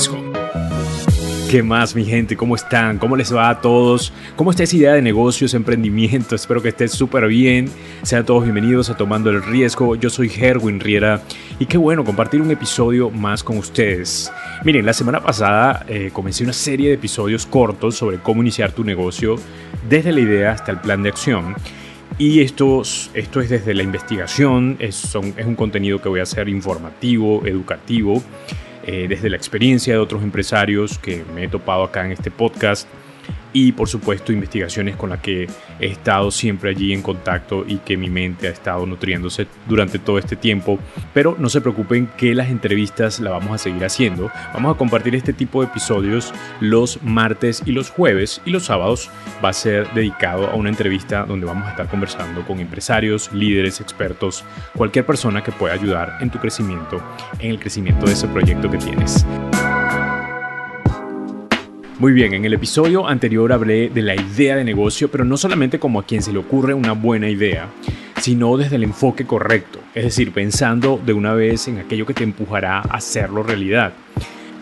riesgo. ¿Qué más, mi gente? ¿Cómo están? ¿Cómo les va a todos? ¿Cómo está esa idea de negocios, emprendimiento? Espero que estén súper bien. Sean todos bienvenidos a Tomando el Riesgo. Yo soy Herwin Riera y qué bueno compartir un episodio más con ustedes. Miren, la semana pasada eh, comencé una serie de episodios cortos sobre cómo iniciar tu negocio desde la idea hasta el plan de acción. Y esto, esto es desde la investigación, es, es un contenido que voy a hacer informativo, educativo eh, desde la experiencia de otros empresarios que me he topado acá en este podcast y por supuesto investigaciones con las que he estado siempre allí en contacto y que mi mente ha estado nutriéndose durante todo este tiempo. Pero no se preocupen que las entrevistas las vamos a seguir haciendo. Vamos a compartir este tipo de episodios los martes y los jueves y los sábados va a ser dedicado a una entrevista donde vamos a estar conversando con empresarios, líderes, expertos, cualquier persona que pueda ayudar en tu crecimiento, en el crecimiento de ese proyecto que tienes. Muy bien, en el episodio anterior hablé de la idea de negocio, pero no solamente como a quien se le ocurre una buena idea, sino desde el enfoque correcto, es decir, pensando de una vez en aquello que te empujará a hacerlo realidad,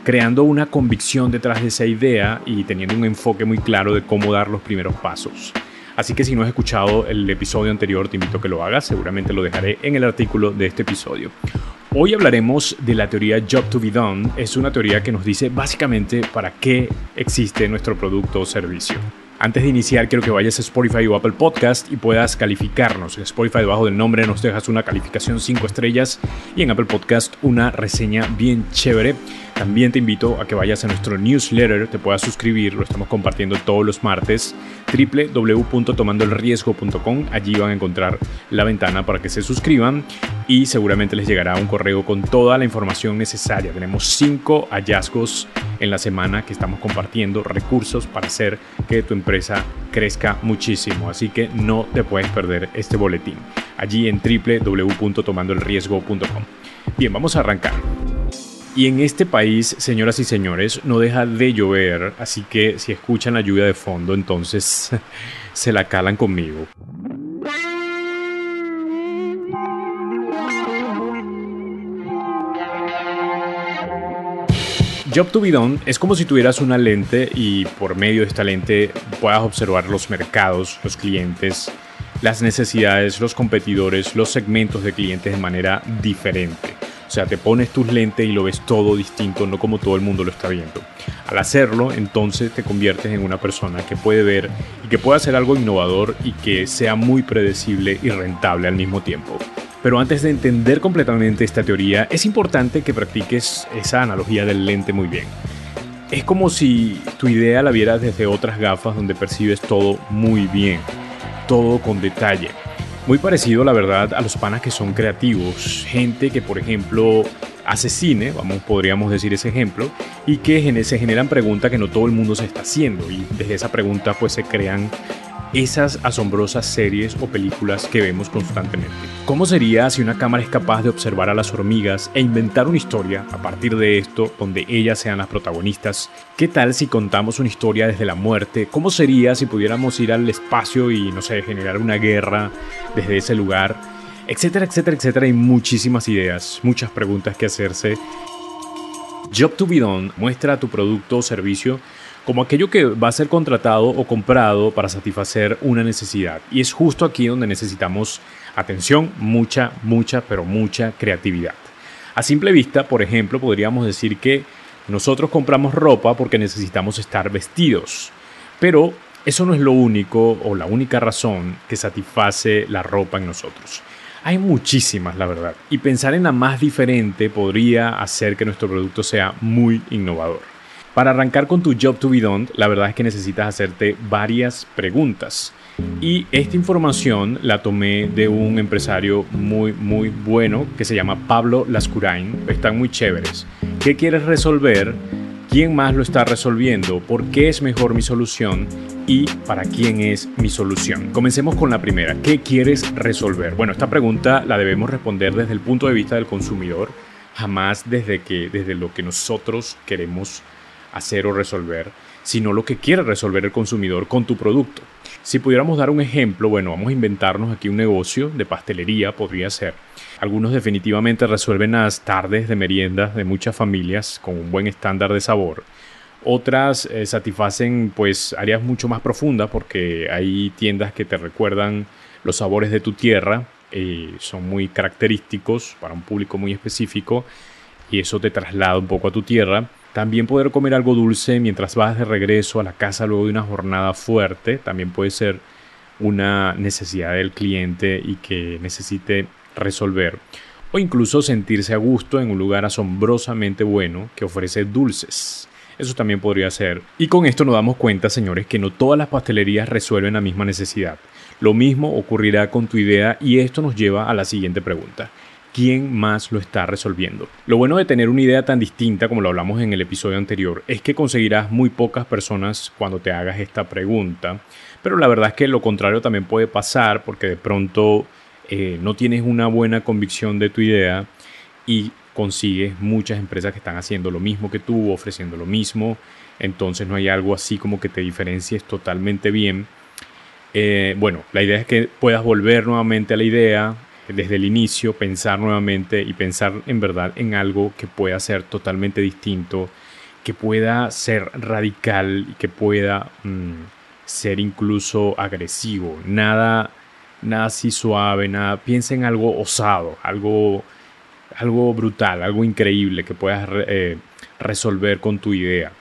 creando una convicción detrás de esa idea y teniendo un enfoque muy claro de cómo dar los primeros pasos. Así que si no has escuchado el episodio anterior, te invito a que lo hagas, seguramente lo dejaré en el artículo de este episodio. Hoy hablaremos de la teoría Job to be Done. Es una teoría que nos dice básicamente para qué existe nuestro producto o servicio. Antes de iniciar, quiero que vayas a Spotify o Apple Podcast y puedas calificarnos. En Spotify, debajo del nombre, nos dejas una calificación 5 estrellas y en Apple Podcast una reseña bien chévere. También te invito a que vayas a nuestro newsletter, te puedas suscribir, lo estamos compartiendo todos los martes, www.tomandoelriesgo.com, allí van a encontrar la ventana para que se suscriban y seguramente les llegará un correo con toda la información necesaria. Tenemos cinco hallazgos en la semana que estamos compartiendo, recursos para hacer que tu empresa crezca muchísimo, así que no te puedes perder este boletín, allí en www.tomandoelriesgo.com. Bien, vamos a arrancar. Y en este país, señoras y señores, no deja de llover, así que si escuchan la lluvia de fondo, entonces se la calan conmigo. Job to be done es como si tuvieras una lente y por medio de esta lente puedas observar los mercados, los clientes, las necesidades, los competidores, los segmentos de clientes de manera diferente. O sea, te pones tus lentes y lo ves todo distinto, no como todo el mundo lo está viendo. Al hacerlo, entonces te conviertes en una persona que puede ver y que puede hacer algo innovador y que sea muy predecible y rentable al mismo tiempo. Pero antes de entender completamente esta teoría, es importante que practiques esa analogía del lente muy bien. Es como si tu idea la vieras desde otras gafas donde percibes todo muy bien, todo con detalle. Muy parecido, la verdad, a los panas que son creativos. Gente que, por ejemplo, hace cine, vamos, podríamos decir ese ejemplo, y que se generan preguntas que no todo el mundo se está haciendo. Y desde esa pregunta, pues se crean esas asombrosas series o películas que vemos constantemente. ¿Cómo sería si una cámara es capaz de observar a las hormigas e inventar una historia a partir de esto donde ellas sean las protagonistas? ¿Qué tal si contamos una historia desde la muerte? ¿Cómo sería si pudiéramos ir al espacio y, no sé, generar una guerra desde ese lugar? Etcétera, etcétera, etcétera. Hay muchísimas ideas, muchas preguntas que hacerse. Job to be done muestra tu producto o servicio como aquello que va a ser contratado o comprado para satisfacer una necesidad. Y es justo aquí donde necesitamos atención, mucha, mucha, pero mucha creatividad. A simple vista, por ejemplo, podríamos decir que nosotros compramos ropa porque necesitamos estar vestidos, pero eso no es lo único o la única razón que satisface la ropa en nosotros. Hay muchísimas, la verdad, y pensar en la más diferente podría hacer que nuestro producto sea muy innovador. Para arrancar con tu job to be done, la verdad es que necesitas hacerte varias preguntas. Y esta información la tomé de un empresario muy, muy bueno que se llama Pablo Lascurain. Están muy chéveres. ¿Qué quieres resolver? ¿Quién más lo está resolviendo? ¿Por qué es mejor mi solución? ¿Y para quién es mi solución? Comencemos con la primera. ¿Qué quieres resolver? Bueno, esta pregunta la debemos responder desde el punto de vista del consumidor, jamás desde, que, desde lo que nosotros queremos hacer o resolver, sino lo que quiere resolver el consumidor con tu producto. Si pudiéramos dar un ejemplo, bueno, vamos a inventarnos aquí un negocio de pastelería, podría ser. Algunos definitivamente resuelven las tardes de meriendas de muchas familias con un buen estándar de sabor. Otras eh, satisfacen pues áreas mucho más profundas porque hay tiendas que te recuerdan los sabores de tu tierra, eh, son muy característicos para un público muy específico y eso te traslada un poco a tu tierra. También poder comer algo dulce mientras vas de regreso a la casa luego de una jornada fuerte, también puede ser una necesidad del cliente y que necesite resolver. O incluso sentirse a gusto en un lugar asombrosamente bueno que ofrece dulces. Eso también podría ser. Y con esto nos damos cuenta, señores, que no todas las pastelerías resuelven la misma necesidad. Lo mismo ocurrirá con tu idea y esto nos lleva a la siguiente pregunta. ¿Quién más lo está resolviendo? Lo bueno de tener una idea tan distinta como lo hablamos en el episodio anterior es que conseguirás muy pocas personas cuando te hagas esta pregunta, pero la verdad es que lo contrario también puede pasar porque de pronto eh, no tienes una buena convicción de tu idea y consigues muchas empresas que están haciendo lo mismo que tú, ofreciendo lo mismo, entonces no hay algo así como que te diferencies totalmente bien. Eh, bueno, la idea es que puedas volver nuevamente a la idea desde el inicio, pensar nuevamente y pensar en verdad en algo que pueda ser totalmente distinto, que pueda ser radical y que pueda mm, ser incluso agresivo. Nada, nada así suave, nada. Piensa en algo osado, algo algo brutal, algo increíble que puedas eh, resolver con tu idea.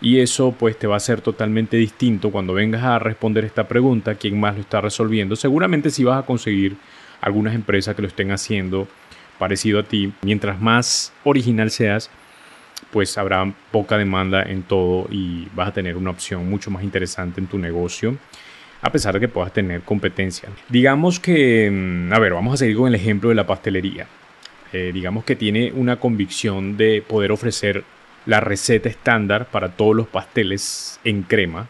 Y eso pues te va a ser totalmente distinto cuando vengas a responder esta pregunta, quién más lo está resolviendo. Seguramente si vas a conseguir algunas empresas que lo estén haciendo parecido a ti, mientras más original seas, pues habrá poca demanda en todo y vas a tener una opción mucho más interesante en tu negocio a pesar de que puedas tener competencia. Digamos que, mm, a ver, vamos a seguir con el ejemplo de la pastelería. Eh, digamos que tiene una convicción de poder ofrecer la receta estándar para todos los pasteles en crema,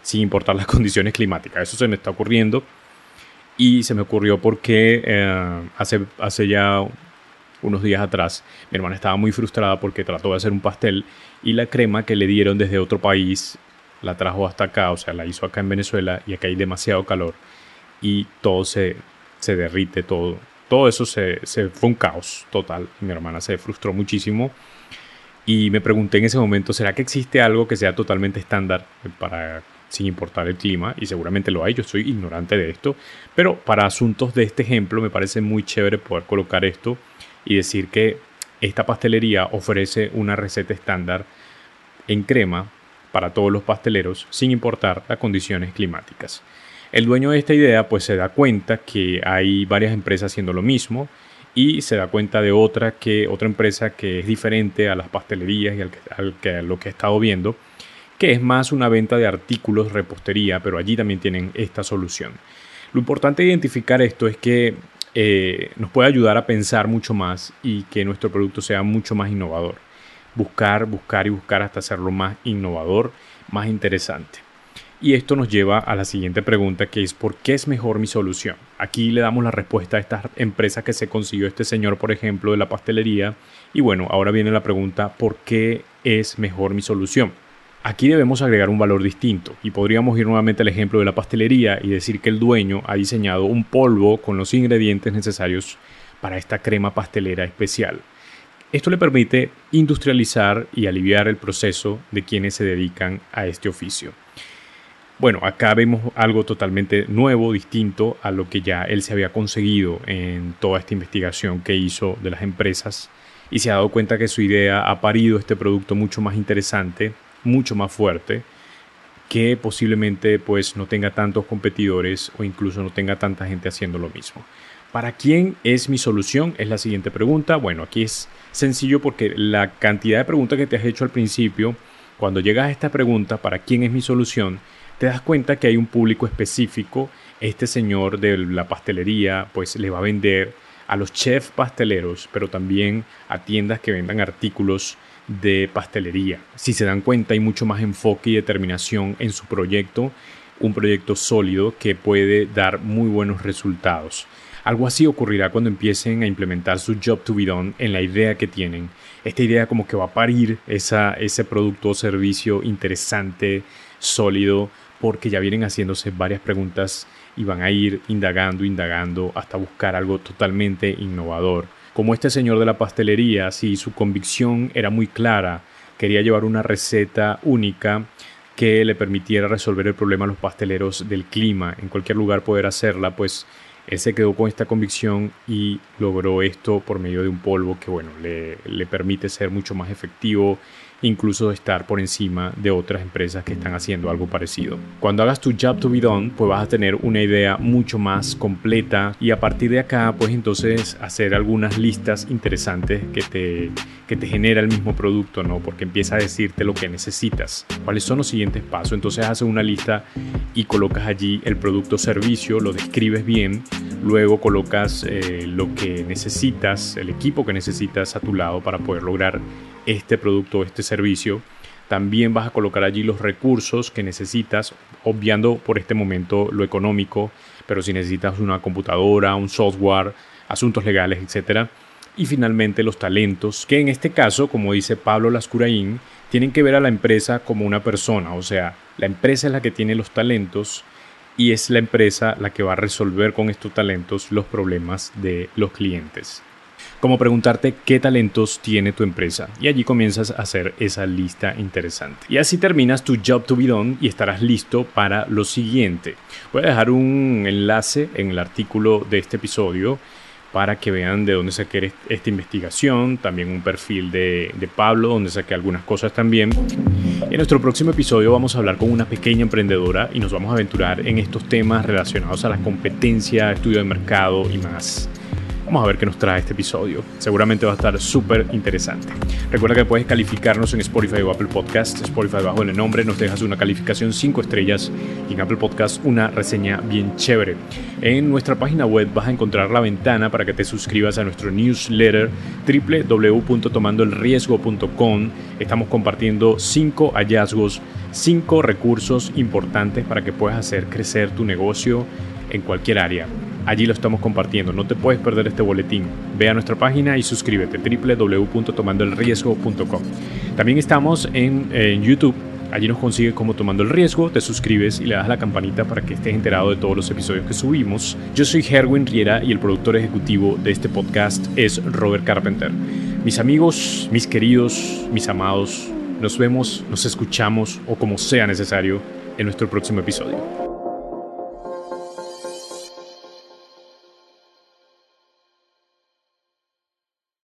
sin importar las condiciones climáticas. Eso se me está ocurriendo y se me ocurrió porque eh, hace, hace ya unos días atrás mi hermana estaba muy frustrada porque trató de hacer un pastel y la crema que le dieron desde otro país la trajo hasta acá, o sea, la hizo acá en Venezuela y acá hay demasiado calor y todo se, se derrite, todo, todo eso se, fue un caos total. Mi hermana se frustró muchísimo y me pregunté en ese momento, ¿será que existe algo que sea totalmente estándar para sin importar el clima? Y seguramente lo hay, yo soy ignorante de esto, pero para asuntos de este ejemplo me parece muy chévere poder colocar esto y decir que esta pastelería ofrece una receta estándar en crema para todos los pasteleros sin importar las condiciones climáticas. El dueño de esta idea pues se da cuenta que hay varias empresas haciendo lo mismo y se da cuenta de otra que otra empresa que es diferente a las pastelerías y al que, a lo que he estado viendo, que es más una venta de artículos repostería, pero allí también tienen esta solución. Lo importante de identificar esto es que eh, nos puede ayudar a pensar mucho más y que nuestro producto sea mucho más innovador. Buscar, buscar y buscar hasta hacerlo más innovador, más interesante. Y esto nos lleva a la siguiente pregunta que es ¿por qué es mejor mi solución? Aquí le damos la respuesta a estas empresas que se consiguió este señor, por ejemplo, de la pastelería. Y bueno, ahora viene la pregunta ¿por qué es mejor mi solución? Aquí debemos agregar un valor distinto y podríamos ir nuevamente al ejemplo de la pastelería y decir que el dueño ha diseñado un polvo con los ingredientes necesarios para esta crema pastelera especial. Esto le permite industrializar y aliviar el proceso de quienes se dedican a este oficio. Bueno, acá vemos algo totalmente nuevo, distinto a lo que ya él se había conseguido en toda esta investigación que hizo de las empresas y se ha dado cuenta que su idea ha parido este producto mucho más interesante, mucho más fuerte, que posiblemente pues no tenga tantos competidores o incluso no tenga tanta gente haciendo lo mismo. ¿Para quién es mi solución? Es la siguiente pregunta. Bueno, aquí es sencillo porque la cantidad de preguntas que te has hecho al principio, cuando llegas a esta pregunta, ¿para quién es mi solución? te das cuenta que hay un público específico. Este señor de la pastelería pues le va a vender a los chefs pasteleros, pero también a tiendas que vendan artículos de pastelería. Si se dan cuenta hay mucho más enfoque y determinación en su proyecto, un proyecto sólido que puede dar muy buenos resultados. Algo así ocurrirá cuando empiecen a implementar su job to be done en la idea que tienen. Esta idea como que va a parir esa, ese producto o servicio interesante, sólido, porque ya vienen haciéndose varias preguntas y van a ir indagando, indagando hasta buscar algo totalmente innovador. Como este señor de la pastelería, si su convicción era muy clara, quería llevar una receta única que le permitiera resolver el problema a los pasteleros del clima, en cualquier lugar poder hacerla, pues él se quedó con esta convicción y logró esto por medio de un polvo que bueno, le, le permite ser mucho más efectivo incluso estar por encima de otras empresas que están haciendo algo parecido. Cuando hagas tu job to be done, pues vas a tener una idea mucho más completa y a partir de acá, pues entonces hacer algunas listas interesantes que te, que te genera el mismo producto, ¿no? Porque empieza a decirte lo que necesitas, cuáles son los siguientes pasos. Entonces haces una lista y colocas allí el producto o servicio, lo describes bien, luego colocas eh, lo que necesitas, el equipo que necesitas a tu lado para poder lograr este producto o este servicio. También vas a colocar allí los recursos que necesitas, obviando por este momento lo económico, pero si necesitas una computadora, un software, asuntos legales, etc. Y finalmente los talentos, que en este caso, como dice Pablo Lascuraín, tienen que ver a la empresa como una persona, o sea, la empresa es la que tiene los talentos y es la empresa la que va a resolver con estos talentos los problemas de los clientes como preguntarte qué talentos tiene tu empresa y allí comienzas a hacer esa lista interesante. Y así terminas tu job to be done y estarás listo para lo siguiente. Voy a dejar un enlace en el artículo de este episodio para que vean de dónde saqué esta investigación, también un perfil de, de, Pablo, donde saqué algunas cosas también. En nuestro próximo episodio vamos a hablar con una pequeña emprendedora y nos vamos a aventurar en estos temas relacionados a la competencia, estudio de mercado y más. Vamos a ver qué nos trae este episodio. Seguramente va a estar súper interesante. Recuerda que puedes calificarnos en Spotify o Apple Podcast. Spotify bajo el nombre nos dejas una calificación 5 estrellas y en Apple Podcast una reseña bien chévere. En nuestra página web vas a encontrar la ventana para que te suscribas a nuestro newsletter www.tomandoelriesgo.com. Estamos compartiendo 5 hallazgos, 5 recursos importantes para que puedas hacer crecer tu negocio en cualquier área. Allí lo estamos compartiendo. No te puedes perder este boletín. Ve a nuestra página y suscríbete www.tomandoelriesgo.com. También estamos en, YouTube. Allí nos consigues como Tomando el Riesgo, te suscribes y le das la campanita para que estés enterado de todos los episodios que subimos. Yo soy Herwin Riera y el productor ejecutivo de este podcast es Robert Carpenter. Mis amigos, mis queridos, mis amados, nos vemos, nos escuchamos o como sea necesario en nuestro próximo episodio.